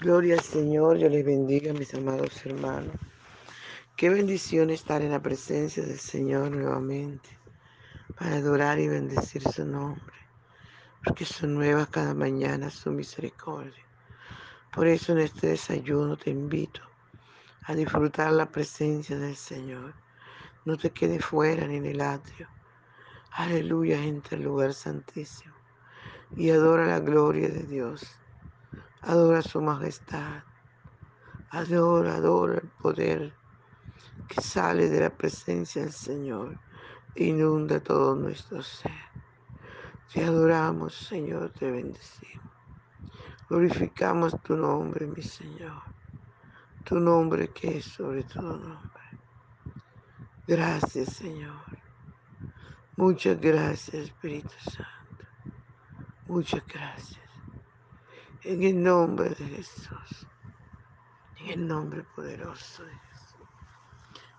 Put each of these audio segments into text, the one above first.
Gloria al Señor, yo les bendiga, mis amados hermanos. Qué bendición estar en la presencia del Señor nuevamente, para adorar y bendecir su nombre, porque son nuevas cada mañana su misericordia. Por eso en este desayuno te invito a disfrutar la presencia del Señor. No te quedes fuera ni en el atrio. Aleluya, entre el lugar santísimo. Y adora la gloria de Dios. Adora su majestad. Adora, adora el poder que sale de la presencia del Señor. Inunda todo nuestro ser. Te adoramos, Señor, te bendecimos. Glorificamos tu nombre, mi Señor. Tu nombre que es sobre todo nombre. Gracias, Señor. Muchas gracias, Espíritu Santo. Muchas gracias. En el nombre de Jesús. En el nombre poderoso de Jesús.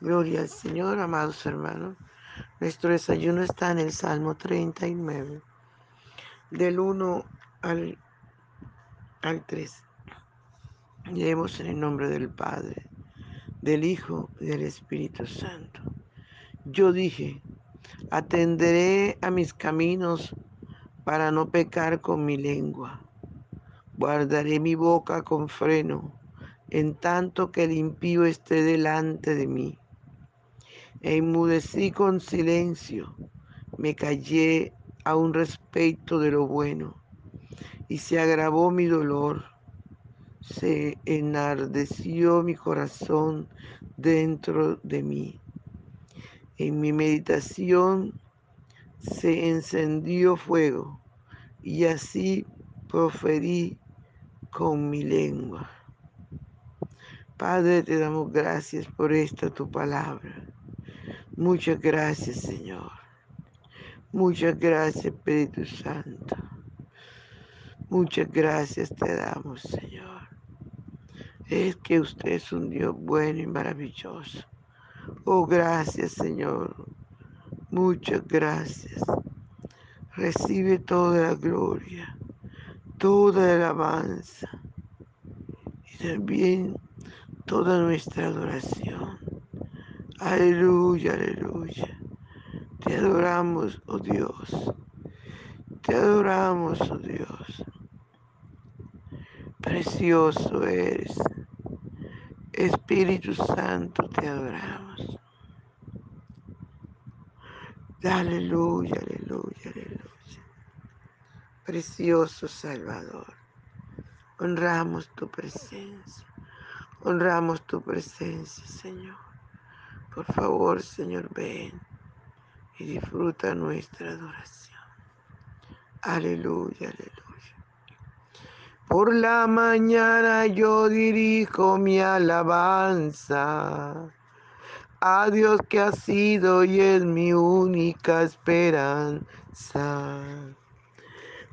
Gloria al Señor, amados hermanos. Nuestro desayuno está en el Salmo 39, del 1 al, al 3. Leemos en el nombre del Padre, del Hijo y del Espíritu Santo. Yo dije, atenderé a mis caminos para no pecar con mi lengua. Guardaré mi boca con freno en tanto que el impío esté delante de mí. E inmudecí con silencio, me callé a un respecto de lo bueno, y se agravó mi dolor, se enardeció mi corazón dentro de mí. En mi meditación se encendió fuego, y así proferí con mi lengua. Padre, te damos gracias por esta tu palabra. Muchas gracias, Señor. Muchas gracias, Espíritu Santo. Muchas gracias te damos, Señor. Es que usted es un Dios bueno y maravilloso. Oh, gracias, Señor. Muchas gracias. Recibe toda la gloria, toda la alabanza y también toda nuestra adoración. Aleluya, aleluya. Te adoramos, oh Dios. Te adoramos, oh Dios. Precioso eres. Espíritu Santo, te adoramos. Aleluya, aleluya, aleluya. Precioso Salvador. Honramos tu presencia. Honramos tu presencia, Señor. Por favor, Señor, ven y disfruta nuestra adoración. Aleluya, aleluya. Por la mañana yo dirijo mi alabanza a Dios que ha sido y es mi única esperanza.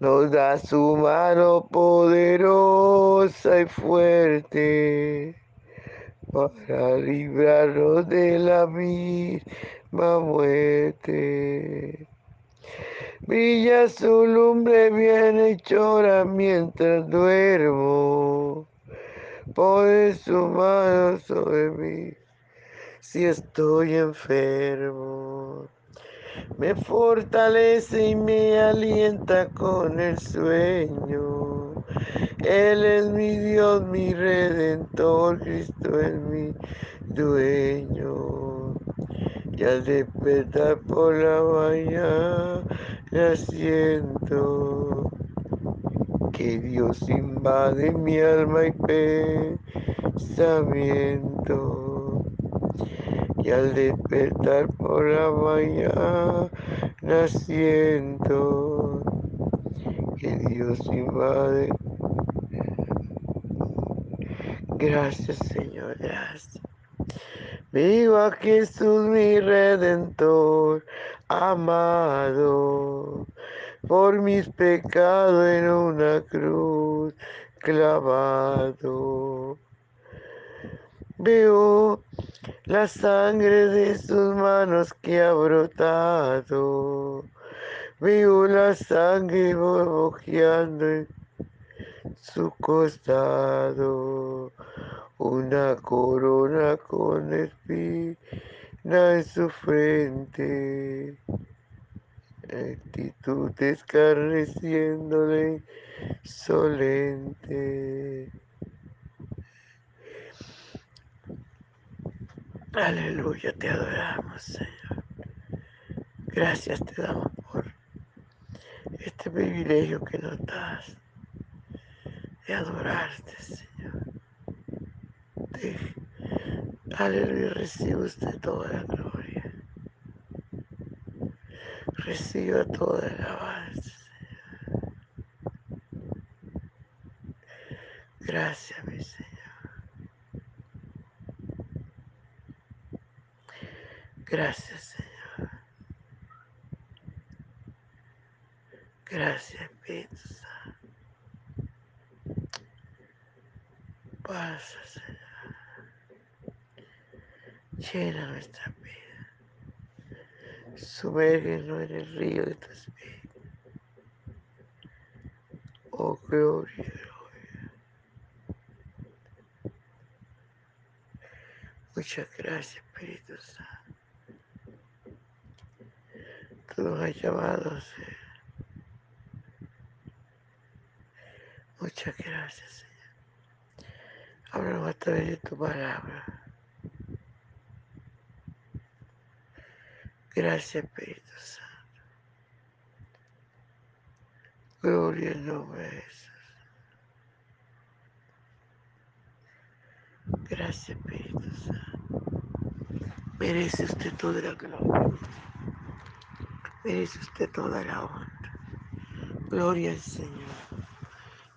Nos da su mano poderosa y fuerte para librarnos de la misma muerte. Brilla su lumbre bien hechora mientras duermo. Pone su mano sobre mí si estoy enfermo. Me fortalece y me alienta con el sueño. Él es mi Dios, mi redentor, Cristo es mi dueño. Y al despertar por la mañana siento que Dios invade mi alma y pensamiento. Y al despertar por la mañana siento que Dios invade Gracias, Señor, gracias. Viva Jesús mi redentor, amado, por mis pecados en una cruz clavado. Veo la sangre de sus manos que ha brotado. Veo la sangre borbojeando en su costado una corona con espina en su frente, actitud escarneciéndole solente. Aleluya, te adoramos, Señor. Gracias te damos por este privilegio que nos das de adorarte, Señor. Aleluya, recibe usted toda la gloria. Reciba toda la alabanza. Gracias, mi Señor. Gracias, Señor. Gracias, Espíritu Santo. Pasa, Señor. Llena nuestra vida. Sumérgenos en el río de tu Espíritu. Oh, gloria, gloria. Muchas gracias, Espíritu Santo. Nos has llamado, Señor. Muchas gracias, Señor. Háblanos a través de tu palabra. Gracias, Espíritu Santo. Gloria al nombre de Jesús. Gracias, Espíritu Santo. Merece usted toda la gloria. Merece usted toda la honra. Gloria al Señor.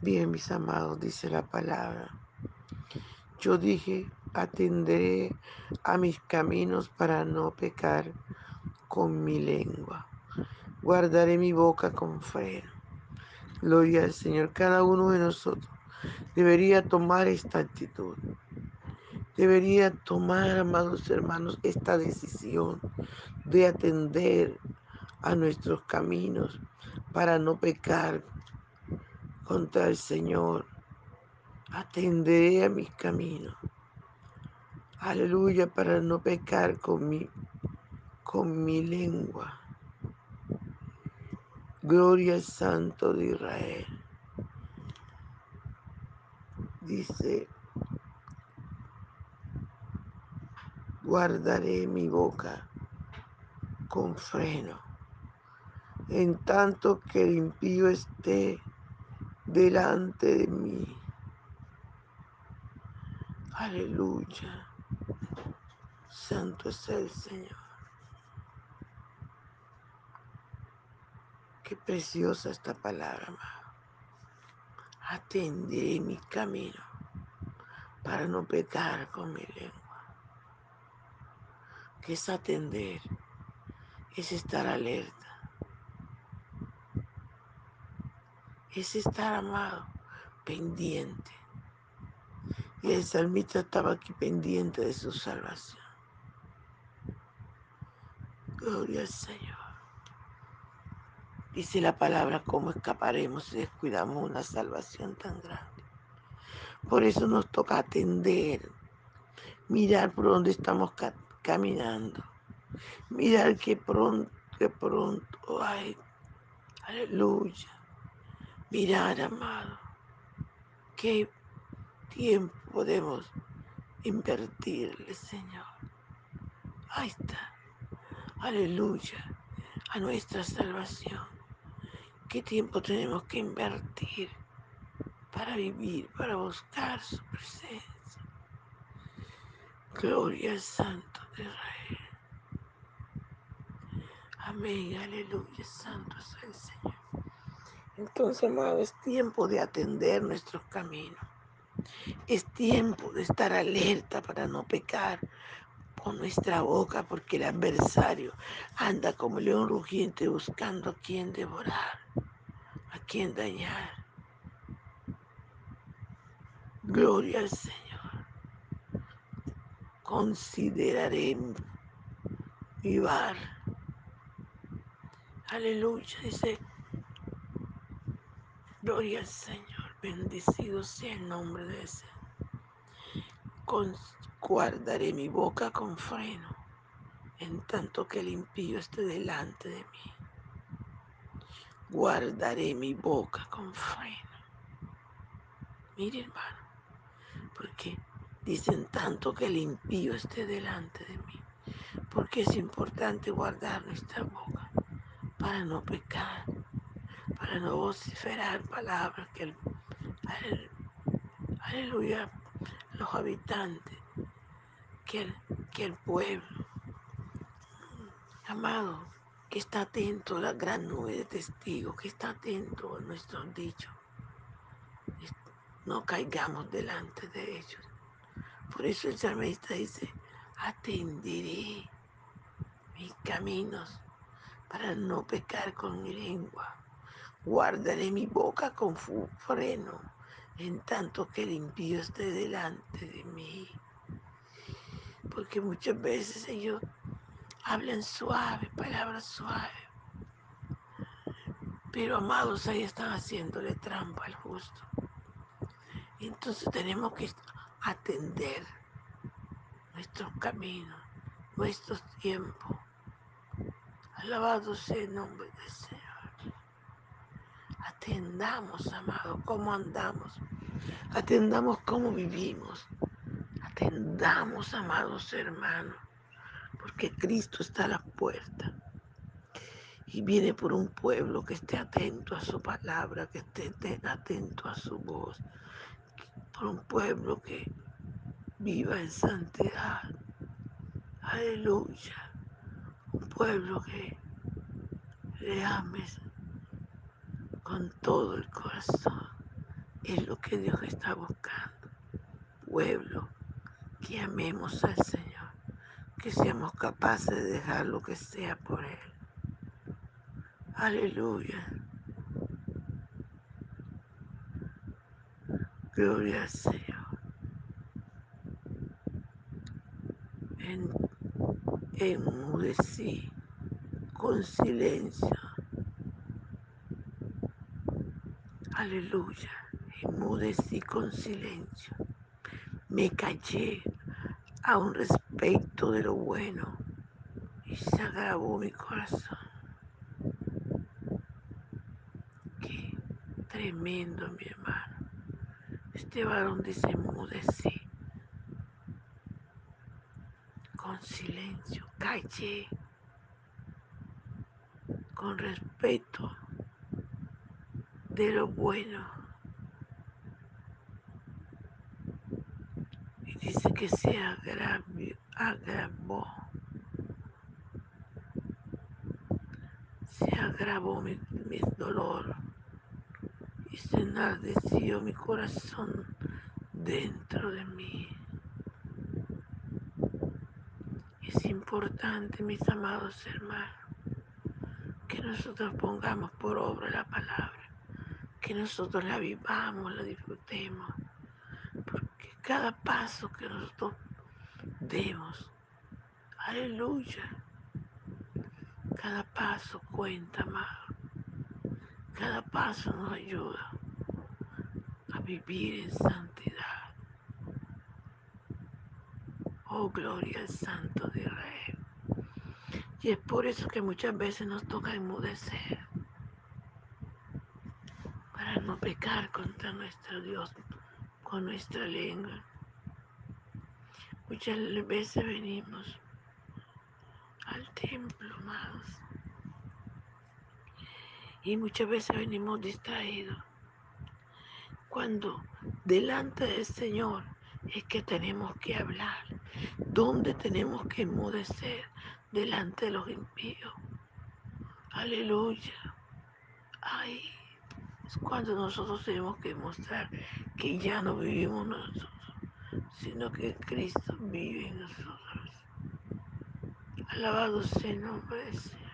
Bien, mis amados, dice la palabra. Yo dije, atenderé a mis caminos para no pecar con mi lengua. Guardaré mi boca con freno. Gloria al Señor. Cada uno de nosotros debería tomar esta actitud. Debería tomar, amados hermanos, esta decisión de atender a nuestros caminos para no pecar contra el Señor. Atenderé a mis caminos. Aleluya, para no pecar con mi, con mi lengua. Gloria al Santo de Israel. Dice, guardaré mi boca con freno, en tanto que el impío esté delante de mí. Aleluya. Santo es el Señor. Qué preciosa esta palabra, amado. Atenderé mi camino para no pecar con mi lengua. ¿Qué es atender? Es estar alerta. Es estar amado, pendiente. Y el salmista estaba aquí pendiente de su salvación. Gloria al Señor. Dice la palabra, ¿cómo escaparemos si descuidamos una salvación tan grande? Por eso nos toca atender, mirar por dónde estamos ca caminando, mirar que pronto, que pronto, ay, aleluya, mirar, amado, qué tiempo podemos invertirle, Señor. Ahí está, aleluya, a nuestra salvación. ¿Qué tiempo tenemos que invertir para vivir, para buscar su presencia? Gloria al Santo de Israel. Amén, aleluya, Santo es el Señor. Entonces, amado, es tiempo de atender nuestros caminos. Es tiempo de estar alerta para no pecar con nuestra boca, porque el adversario anda como león rugiente buscando a quien devorar, a quien dañar. Gloria al Señor. Consideraré mi. Aleluya, dice. Gloria al Señor. Bendecido sea el nombre de ese. guardaré mi boca con freno, en tanto que el impío esté delante de mí. Guardaré mi boca con freno. Mire, hermano, porque dicen tanto que el impío esté delante de mí. Porque es importante guardar nuestra boca para no pecar, para no vociferar palabras que el, aleluya, los habitantes, que el, que el pueblo, amado, que está atento a la gran nube de testigos, que está atento a nuestros dichos. No caigamos delante de ellos. Por eso el salmista dice, atenderé mis caminos para no pecar con mi lengua. Guardaré mi boca con freno, en tanto que el impío esté delante de mí. Porque muchas veces ellos hablan suave, palabras suaves. Pero amados, ahí están haciéndole trampa al justo. Entonces tenemos que atender nuestros caminos, nuestros tiempos. Alabado sea el nombre del Señor. Atendamos, amado, cómo andamos. Atendamos cómo vivimos. Atendamos, amados hermanos, porque Cristo está a la puerta. Y viene por un pueblo que esté atento a su palabra, que esté atento a su voz. Por un pueblo que viva en santidad. Aleluya. Un pueblo que le ames con todo el corazón. Es lo que Dios está buscando. Pueblo, que amemos al Señor, que seamos capaces de dejar lo que sea por Él. Aleluya. Gloria al Señor. En, enmudecí con silencio. Aleluya. Enmudecí con silencio. Me callé a un respecto de lo bueno y se agravó mi corazón. Qué tremendo, mi hermano. Este varón dice enmudecí con silencio, callé con respeto de lo bueno. Y dice que se agravó, se agravó mi, mi dolor y se enardeció mi corazón dentro de mí. Es importante, mis amados hermanos, que nosotros pongamos por obra la palabra que nosotros la vivamos, la disfrutemos, porque cada paso que nosotros demos, aleluya, cada paso cuenta más, cada paso nos ayuda a vivir en santidad. Oh, gloria al Santo de Israel. Y es por eso que muchas veces nos toca enmudecer no pecar contra nuestro Dios con nuestra lengua. Muchas veces venimos al templo más y muchas veces venimos distraídos. Cuando delante del Señor es que tenemos que hablar, ¿dónde tenemos que enmudecer delante de los impíos. Aleluya. Ay, Es cuando nosotros tenemos que mostrar que ya no vivimos nosotros, sino que Cristo vive en nosotros. Alabado sea el nombre del Señor.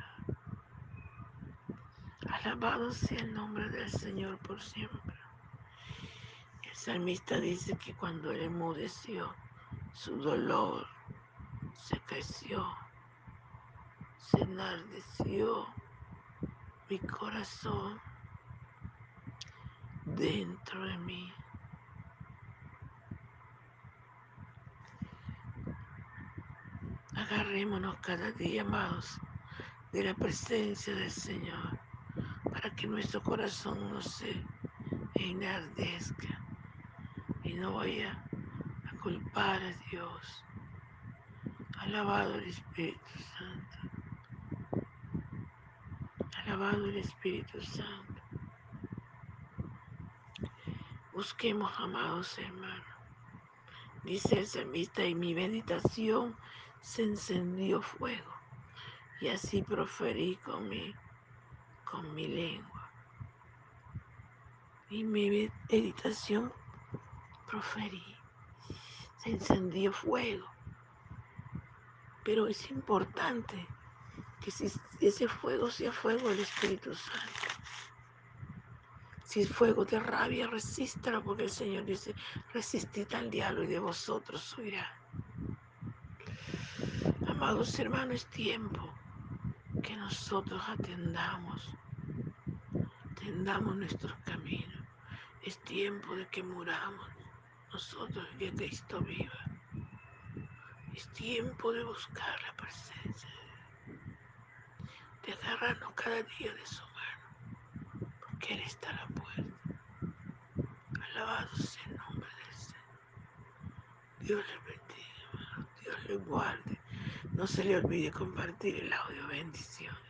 Alabado sea el nombre del Señor por siempre. El salmista dice que cuando él emudeció, su dolor se creció, se enardeció mi corazón dentro de mí. Agarrémonos cada día, amados, de la presencia del Señor, para que nuestro corazón no se enardezca y no vaya a culpar a Dios. Alabado el Espíritu Santo. Alabado el Espíritu Santo. Busquemos, amados hermanos. Dice el salmista, y mi meditación se encendió fuego, y así proferí con mi, lengua. Y mi meditación proferí, se encendió fuego. Pero es importante que ese fuego sea fuego del Espíritu Santo. Si es fuego de rabia, resístalo, porque el Señor dice, resistid al diablo y de vosotros huirá. Amados hermanos, es tiempo que nosotros atendamos, atendamos nuestros caminos. Es tiempo de que muramos nosotros y que Cristo viva. Es tiempo de buscar la presencia, de agarrarnos cada día de su Él está a la puerta. Alabado sea el nombre del Señor. Dios le bendiga, Dios le guarde. No se le olvide compartir el audio. Bendiciones.